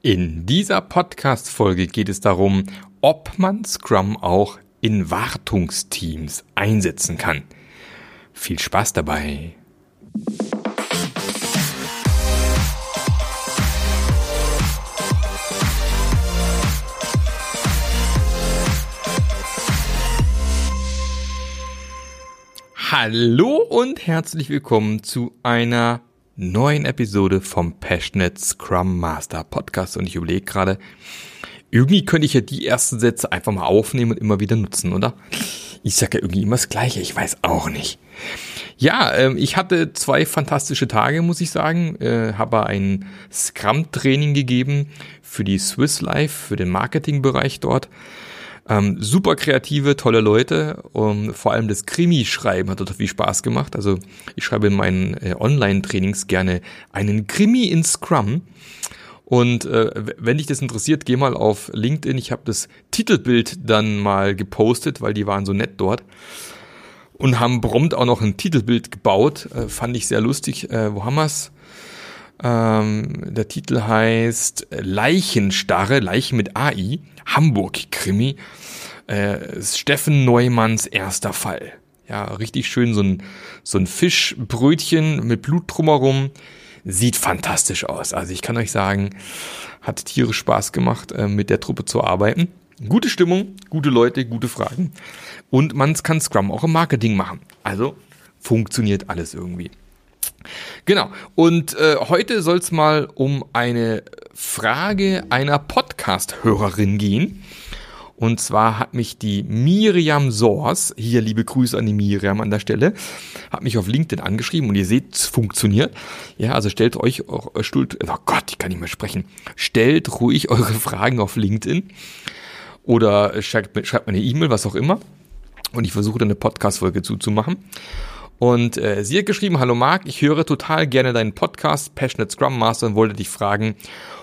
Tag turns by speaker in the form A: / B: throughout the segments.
A: In dieser Podcast-Folge geht es darum, ob man Scrum auch in Wartungsteams einsetzen kann. Viel Spaß dabei! Hallo und herzlich willkommen zu einer neuen Episode vom Passionate Scrum Master Podcast und ich überlege gerade, irgendwie könnte ich ja die ersten Sätze einfach mal aufnehmen und immer wieder nutzen, oder? Ich sage ja irgendwie immer das Gleiche, ich weiß auch nicht. Ja, ähm, ich hatte zwei fantastische Tage, muss ich sagen. Äh, habe ein Scrum-Training gegeben für die Swiss Life, für den Marketingbereich dort. Ähm, super kreative, tolle Leute. Um, vor allem das Krimi-Schreiben hat total viel Spaß gemacht. Also ich schreibe in meinen äh, Online-Trainings gerne einen Krimi in Scrum. Und äh, wenn dich das interessiert, geh mal auf LinkedIn. Ich habe das Titelbild dann mal gepostet, weil die waren so nett dort. Und haben prompt auch noch ein Titelbild gebaut. Äh, fand ich sehr lustig. Äh, wo haben wir's? Ähm, der Titel heißt Leichenstarre, Leichen mit AI, Hamburg-Krimi. Äh, Steffen Neumanns erster Fall. Ja, richtig schön so ein, so ein Fischbrötchen mit Blut drumherum. Sieht fantastisch aus. Also ich kann euch sagen, hat tierisch Spaß gemacht, äh, mit der Truppe zu arbeiten. Gute Stimmung, gute Leute, gute Fragen. Und man kann Scrum auch im Marketing machen. Also funktioniert alles irgendwie. Genau. Und äh, heute soll es mal um eine Frage einer Podcast-Hörerin gehen. Und zwar hat mich die Miriam Soors, hier liebe Grüße an die Miriam an der Stelle, hat mich auf LinkedIn angeschrieben und ihr seht, es funktioniert. Ja, also stellt euch, oh Gott, ich kann nicht mehr sprechen. Stellt ruhig eure Fragen auf LinkedIn oder schreibt, schreibt mir eine E-Mail, was auch immer. Und ich versuche dann eine Podcast-Folge zuzumachen. Und äh, sie hat geschrieben, hallo Marc, ich höre total gerne deinen Podcast Passionate Scrum Master und wollte dich fragen,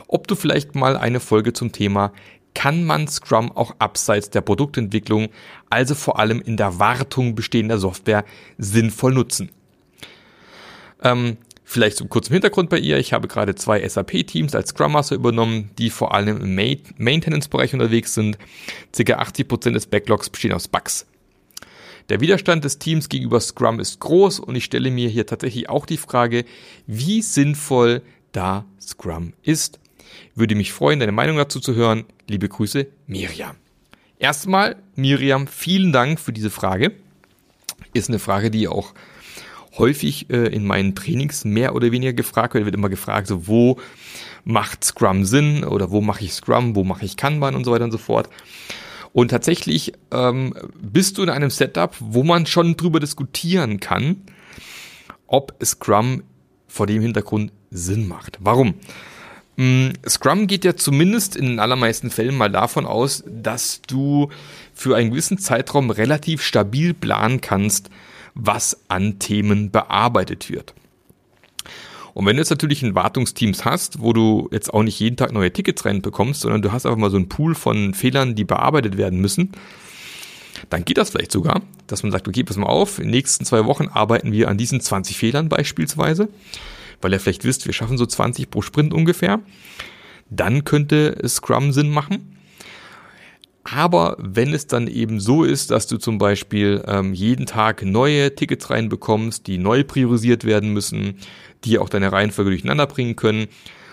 A: ob du vielleicht mal eine Folge zum Thema kann man Scrum auch abseits der Produktentwicklung, also vor allem in der Wartung bestehender Software, sinnvoll nutzen. Ähm, vielleicht zum kurzen Hintergrund bei ihr. Ich habe gerade zwei SAP-Teams als Scrum Master übernommen, die vor allem im Maintenance-Bereich unterwegs sind. Circa 80% des Backlogs bestehen aus Bugs. Der Widerstand des Teams gegenüber Scrum ist groß und ich stelle mir hier tatsächlich auch die Frage, wie sinnvoll da Scrum ist. Würde mich freuen, deine Meinung dazu zu hören. Liebe Grüße, Miriam. Erstmal, Miriam, vielen Dank für diese Frage. Ist eine Frage, die auch häufig äh, in meinen Trainings mehr oder weniger gefragt wird. Wird immer gefragt, so wo macht Scrum Sinn oder wo mache ich Scrum, wo mache ich Kanban und so weiter und so fort. Und tatsächlich ähm, bist du in einem Setup, wo man schon drüber diskutieren kann, ob Scrum vor dem Hintergrund Sinn macht. Warum? Mm, Scrum geht ja zumindest in den allermeisten Fällen mal davon aus, dass du für einen gewissen Zeitraum relativ stabil planen kannst, was an Themen bearbeitet wird. Und wenn du jetzt natürlich ein Wartungsteams hast, wo du jetzt auch nicht jeden Tag neue Tickets reinbekommst, sondern du hast einfach mal so einen Pool von Fehlern, die bearbeitet werden müssen, dann geht das vielleicht sogar, dass man sagt, okay, pass mal auf, in den nächsten zwei Wochen arbeiten wir an diesen 20 Fehlern beispielsweise, weil ihr vielleicht wisst, wir schaffen so 20 pro Sprint ungefähr. Dann könnte Scrum Sinn machen. Aber wenn es dann eben so ist, dass du zum Beispiel ähm, jeden Tag neue Tickets reinbekommst, die neu priorisiert werden müssen, die auch deine Reihenfolge durcheinander bringen können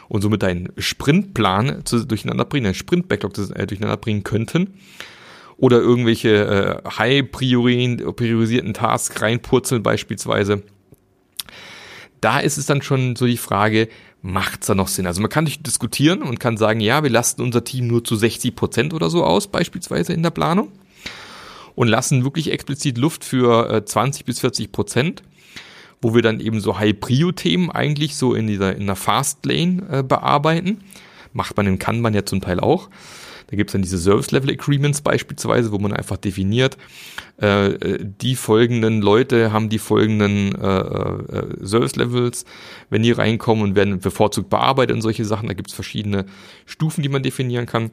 A: und somit deinen Sprintplan zu, durcheinander bringen, deinen Sprint-Backlog äh, durcheinander bringen könnten, oder irgendwelche äh, high priorisierten Tasks reinpurzeln beispielsweise, da ist es dann schon so die Frage, macht's da noch Sinn? Also man kann nicht diskutieren und kann sagen, ja, wir lasten unser Team nur zu 60 Prozent oder so aus, beispielsweise in der Planung und lassen wirklich explizit Luft für äh, 20 bis 40 Prozent, wo wir dann eben so High-Prio-Themen eigentlich so in dieser in der Fast Lane äh, bearbeiten. Macht man in Kanban ja zum Teil auch. Da gibt es dann diese Service-Level-Agreements beispielsweise, wo man einfach definiert, äh, die folgenden Leute haben die folgenden äh, äh, Service-Levels, wenn die reinkommen und werden bevorzugt bearbeitet und solche Sachen. Da gibt es verschiedene Stufen, die man definieren kann.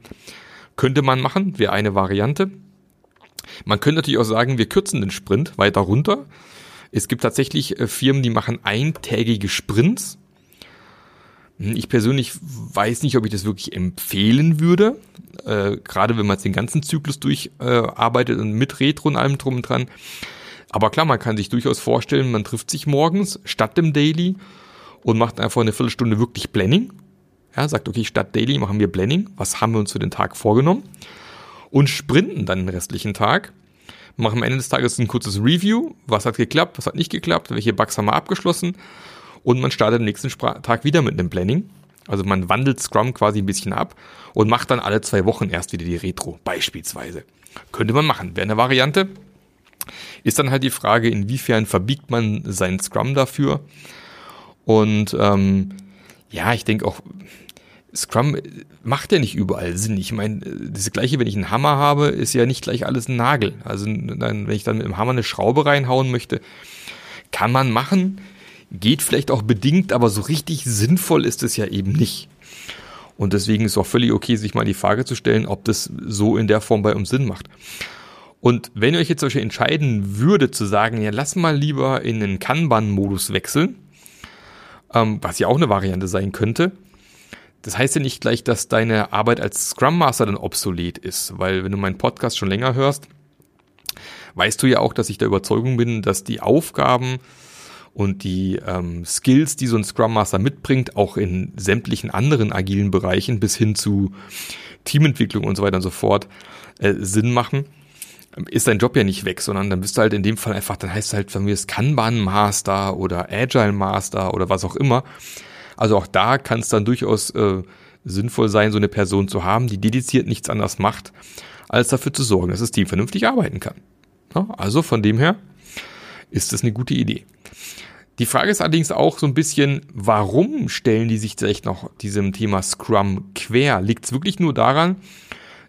A: Könnte man machen, wäre eine Variante. Man könnte natürlich auch sagen, wir kürzen den Sprint weiter runter. Es gibt tatsächlich äh, Firmen, die machen eintägige Sprints ich persönlich weiß nicht, ob ich das wirklich empfehlen würde. Äh, gerade wenn man jetzt den ganzen Zyklus durcharbeitet äh, und mit Retro und allem drum und dran. Aber klar, man kann sich durchaus vorstellen, man trifft sich morgens statt dem Daily und macht einfach eine Viertelstunde wirklich Planning. Ja, sagt, okay, statt Daily machen wir Planning. Was haben wir uns für den Tag vorgenommen? Und sprinten dann den restlichen Tag. Machen am Ende des Tages ein kurzes Review. Was hat geklappt? Was hat nicht geklappt? Welche Bugs haben wir abgeschlossen? Und man startet am nächsten Tag wieder mit einem Planning. Also man wandelt Scrum quasi ein bisschen ab und macht dann alle zwei Wochen erst wieder die Retro, beispielsweise. Könnte man machen. Wäre eine Variante. Ist dann halt die Frage, inwiefern verbiegt man seinen Scrum dafür. Und ähm, ja, ich denke auch, Scrum macht ja nicht überall Sinn. Ich meine, das gleiche, wenn ich einen Hammer habe, ist ja nicht gleich alles ein Nagel. Also wenn ich dann mit dem Hammer eine Schraube reinhauen möchte, kann man machen, geht vielleicht auch bedingt, aber so richtig sinnvoll ist es ja eben nicht. Und deswegen ist es auch völlig okay, sich mal die Frage zu stellen, ob das so in der Form bei uns Sinn macht. Und wenn ihr euch jetzt zum Beispiel entscheiden würde zu sagen, ja, lass mal lieber in den Kanban-Modus wechseln, ähm, was ja auch eine Variante sein könnte, das heißt ja nicht gleich, dass deine Arbeit als Scrum Master dann obsolet ist, weil wenn du meinen Podcast schon länger hörst, weißt du ja auch, dass ich der Überzeugung bin, dass die Aufgaben und die ähm, Skills, die so ein Scrum Master mitbringt, auch in sämtlichen anderen agilen Bereichen bis hin zu Teamentwicklung und so weiter und so fort äh, Sinn machen ist dein Job ja nicht weg, sondern dann bist du halt in dem Fall einfach, dann heißt es halt von mir das Kanban Master oder Agile Master oder was auch immer. Also auch da kann es dann durchaus äh, sinnvoll sein, so eine Person zu haben, die dediziert nichts anderes macht, als dafür zu sorgen, dass das Team vernünftig arbeiten kann. Ja, also von dem her ist das eine gute Idee. Die Frage ist allerdings auch so ein bisschen, warum stellen die sich vielleicht noch diesem Thema Scrum quer? Liegt es wirklich nur daran,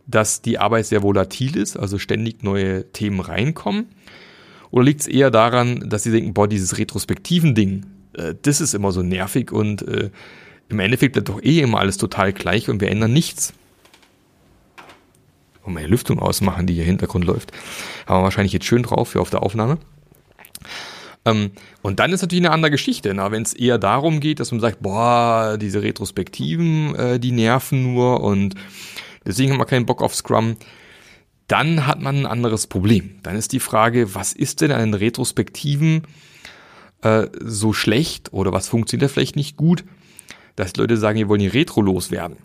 A: dass die Arbeit sehr volatil ist, also ständig neue Themen reinkommen? Oder liegt es eher daran, dass sie denken, boah, dieses retrospektiven Ding, äh, das ist immer so nervig und äh, im Endeffekt bleibt doch eh immer alles total gleich und wir ändern nichts. Und meine Lüftung ausmachen, die hier im Hintergrund läuft. Haben wir wahrscheinlich jetzt schön drauf für auf der Aufnahme. Ähm, und dann ist natürlich eine andere Geschichte. Wenn es eher darum geht, dass man sagt, boah, diese Retrospektiven, äh, die nerven nur und deswegen haben wir keinen Bock auf Scrum, dann hat man ein anderes Problem. Dann ist die Frage, was ist denn an den Retrospektiven äh, so schlecht oder was funktioniert vielleicht nicht gut, dass Leute sagen, wir wollen die Retro loswerden.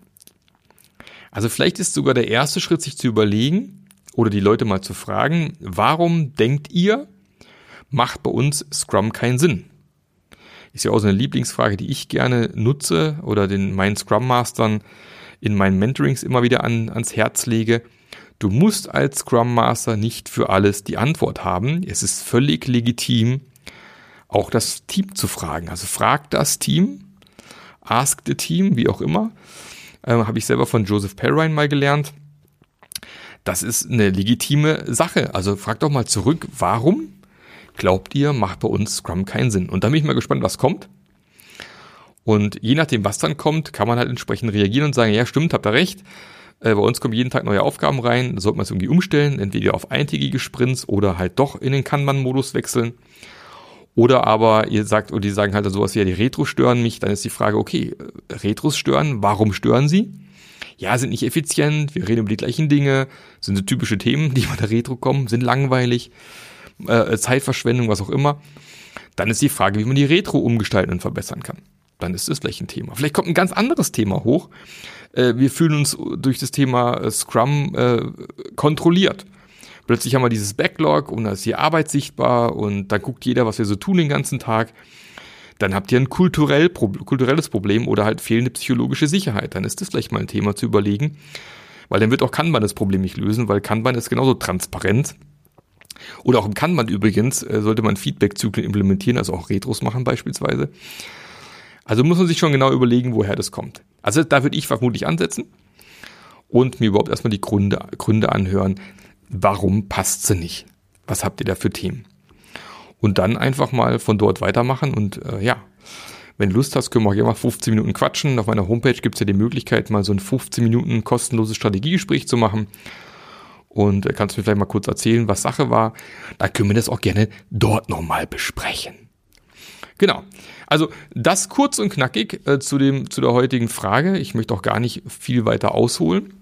A: Also vielleicht ist sogar der erste Schritt, sich zu überlegen oder die Leute mal zu fragen, warum denkt ihr, macht bei uns Scrum keinen Sinn? Ist ja auch so eine Lieblingsfrage, die ich gerne nutze oder den meinen Scrum Mastern in meinen Mentorings immer wieder an, ans Herz lege. Du musst als Scrum Master nicht für alles die Antwort haben. Es ist völlig legitim, auch das Team zu fragen. Also frag das Team, ask the Team, wie auch immer. Ähm, Habe ich selber von Joseph Perrine mal gelernt. Das ist eine legitime Sache. Also frag doch mal zurück, warum glaubt ihr, macht bei uns Scrum keinen Sinn? Und da bin ich mal gespannt, was kommt. Und je nachdem, was dann kommt, kann man halt entsprechend reagieren und sagen, ja, stimmt, habt ihr recht. Äh, bei uns kommen jeden Tag neue Aufgaben rein, sollte man es irgendwie umstellen, entweder auf eintägige Sprints oder halt doch in den Kanban-Modus wechseln. Oder aber ihr sagt, und die sagen halt sowas wie, ja, die Retros stören mich, dann ist die Frage, okay, äh, Retros stören, warum stören sie? Ja, sind nicht effizient, wir reden über die gleichen Dinge, sind so typische Themen, die bei der Retro kommen, sind langweilig, äh, Zeitverschwendung, was auch immer. Dann ist die Frage, wie man die Retro umgestalten und verbessern kann dann ist das vielleicht ein Thema. Vielleicht kommt ein ganz anderes Thema hoch. Äh, wir fühlen uns durch das Thema äh, Scrum äh, kontrolliert. Plötzlich haben wir dieses Backlog und da ist die Arbeit sichtbar und dann guckt jeder, was wir so tun den ganzen Tag. Dann habt ihr ein kulturell, kulturelles Problem oder halt fehlende psychologische Sicherheit. Dann ist das vielleicht mal ein Thema zu überlegen. Weil dann wird auch Kanban das Problem nicht lösen, weil Kanban ist genauso transparent. Oder auch im Kanban übrigens sollte man Feedback-Zyklen implementieren, also auch Retros machen beispielsweise. Also muss man sich schon genau überlegen, woher das kommt. Also da würde ich vermutlich ansetzen und mir überhaupt erstmal die Gründe, Gründe anhören, warum passt sie nicht? Was habt ihr da für Themen? Und dann einfach mal von dort weitermachen und äh, ja, wenn du Lust hast, können wir auch gerne mal 15 Minuten quatschen. Auf meiner Homepage gibt es ja die Möglichkeit, mal so ein 15 Minuten kostenloses Strategiegespräch zu machen. Und äh, kannst mir vielleicht mal kurz erzählen, was Sache war. Da können wir das auch gerne dort nochmal besprechen. Genau. Also das kurz und knackig äh, zu, dem, zu der heutigen Frage. Ich möchte auch gar nicht viel weiter ausholen.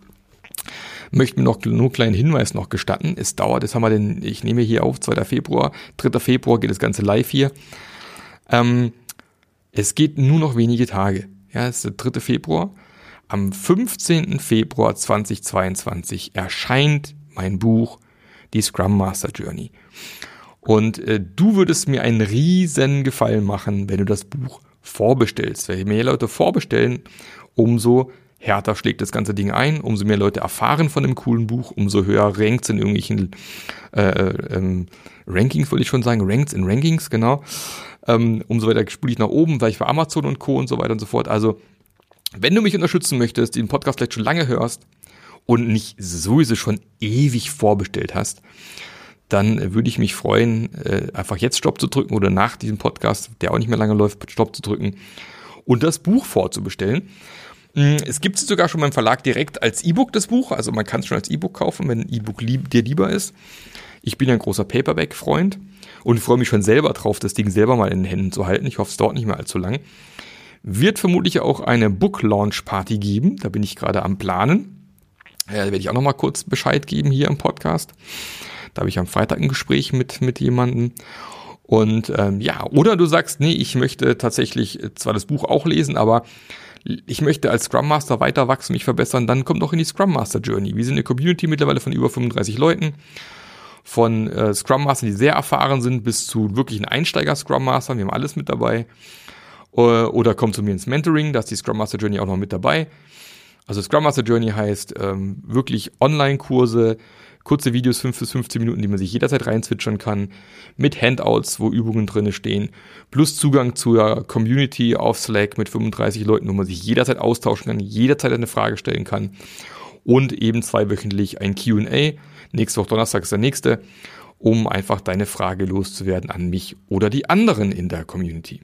A: Möchte mir noch nur einen kleinen Hinweis noch gestatten. Es dauert, das haben wir denn, ich nehme hier auf, 2. Februar, 3. Februar geht das Ganze live hier. Ähm, es geht nur noch wenige Tage. Ja, es ist der 3. Februar. Am 15. Februar 2022 erscheint mein Buch, die Scrum Master Journey. Und äh, du würdest mir einen riesen Gefallen machen, wenn du das Buch vorbestellst. Weil je mehr Leute vorbestellen, umso härter schlägt das ganze Ding ein, umso mehr Leute erfahren von dem coolen Buch, umso höher rankt in irgendwelchen äh, ähm, Rankings, wollte ich schon sagen, Ranks in Rankings, genau. Ähm, umso weiter spule ich nach oben, weil ich bei Amazon und Co. und so weiter und so fort. Also, wenn du mich unterstützen möchtest, den Podcast vielleicht schon lange hörst und nicht sowieso schon ewig vorbestellt hast, dann würde ich mich freuen, äh, einfach jetzt Stopp zu drücken oder nach diesem Podcast, der auch nicht mehr lange läuft, Stopp zu drücken und das Buch vorzubestellen. Mm, es gibt es sogar schon beim Verlag direkt als E-Book, das Buch. Also man kann es schon als E-Book kaufen, wenn ein E-Book lieb, dir lieber ist. Ich bin ein großer Paperback-Freund und freue mich schon selber drauf, das Ding selber mal in den Händen zu halten. Ich hoffe, es dauert nicht mehr allzu lang. Wird vermutlich auch eine Book-Launch-Party geben. Da bin ich gerade am Planen. Da werde ich auch noch mal kurz Bescheid geben hier im Podcast. Da habe ich am Freitag ein Gespräch mit, mit jemandem. Und ähm, ja, oder du sagst, nee, ich möchte tatsächlich zwar das Buch auch lesen, aber ich möchte als Scrum Master weiter wachsen, mich verbessern, dann kommt doch in die Scrum Master Journey. Wir sind eine Community mittlerweile von über 35 Leuten. Von äh, Scrum Mastern, die sehr erfahren sind, bis zu wirklichen Einsteiger Scrum Mastern. Wir haben alles mit dabei. Äh, oder kommt zu mir ins Mentoring, da ist die Scrum Master Journey auch noch mit dabei. Also Scrum Master Journey heißt ähm, wirklich Online-Kurse, kurze Videos, 5 bis 15 Minuten, die man sich jederzeit reinzwitschern kann, mit Handouts, wo Übungen drinne stehen, plus Zugang zur Community auf Slack mit 35 Leuten, wo man sich jederzeit austauschen kann, jederzeit eine Frage stellen kann und eben zweiwöchentlich ein Q&A. Nächste Woche Donnerstag ist der nächste, um einfach deine Frage loszuwerden an mich oder die anderen in der Community.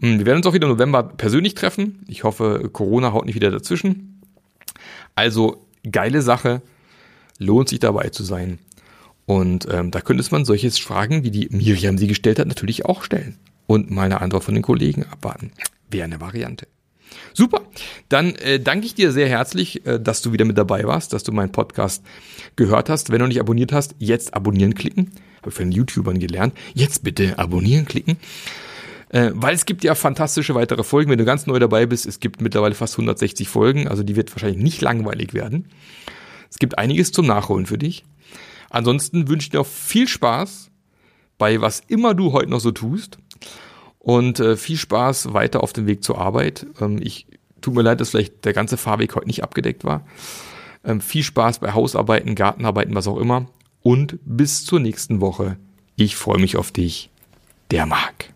A: Hm, wir werden uns auch wieder im November persönlich treffen. Ich hoffe, Corona haut nicht wieder dazwischen. Also geile Sache lohnt sich dabei zu sein. Und ähm, da könnte man solche Fragen, wie die Miriam sie gestellt hat, natürlich auch stellen. Und mal eine Antwort von den Kollegen abwarten. Wäre eine Variante. Super. Dann äh, danke ich dir sehr herzlich, äh, dass du wieder mit dabei warst, dass du meinen Podcast gehört hast. Wenn du nicht abonniert hast, jetzt abonnieren klicken. Habe ich von den YouTubern gelernt. Jetzt bitte abonnieren klicken. Äh, weil es gibt ja fantastische weitere Folgen. Wenn du ganz neu dabei bist, es gibt mittlerweile fast 160 Folgen. Also die wird wahrscheinlich nicht langweilig werden. Es gibt einiges zum Nachholen für dich. Ansonsten wünsche ich dir viel Spaß bei was immer du heute noch so tust. Und äh, viel Spaß weiter auf dem Weg zur Arbeit. Ähm, ich tut mir leid, dass vielleicht der ganze Fahrweg heute nicht abgedeckt war. Ähm, viel Spaß bei Hausarbeiten, Gartenarbeiten, was auch immer. Und bis zur nächsten Woche. Ich freue mich auf dich. Der Marc.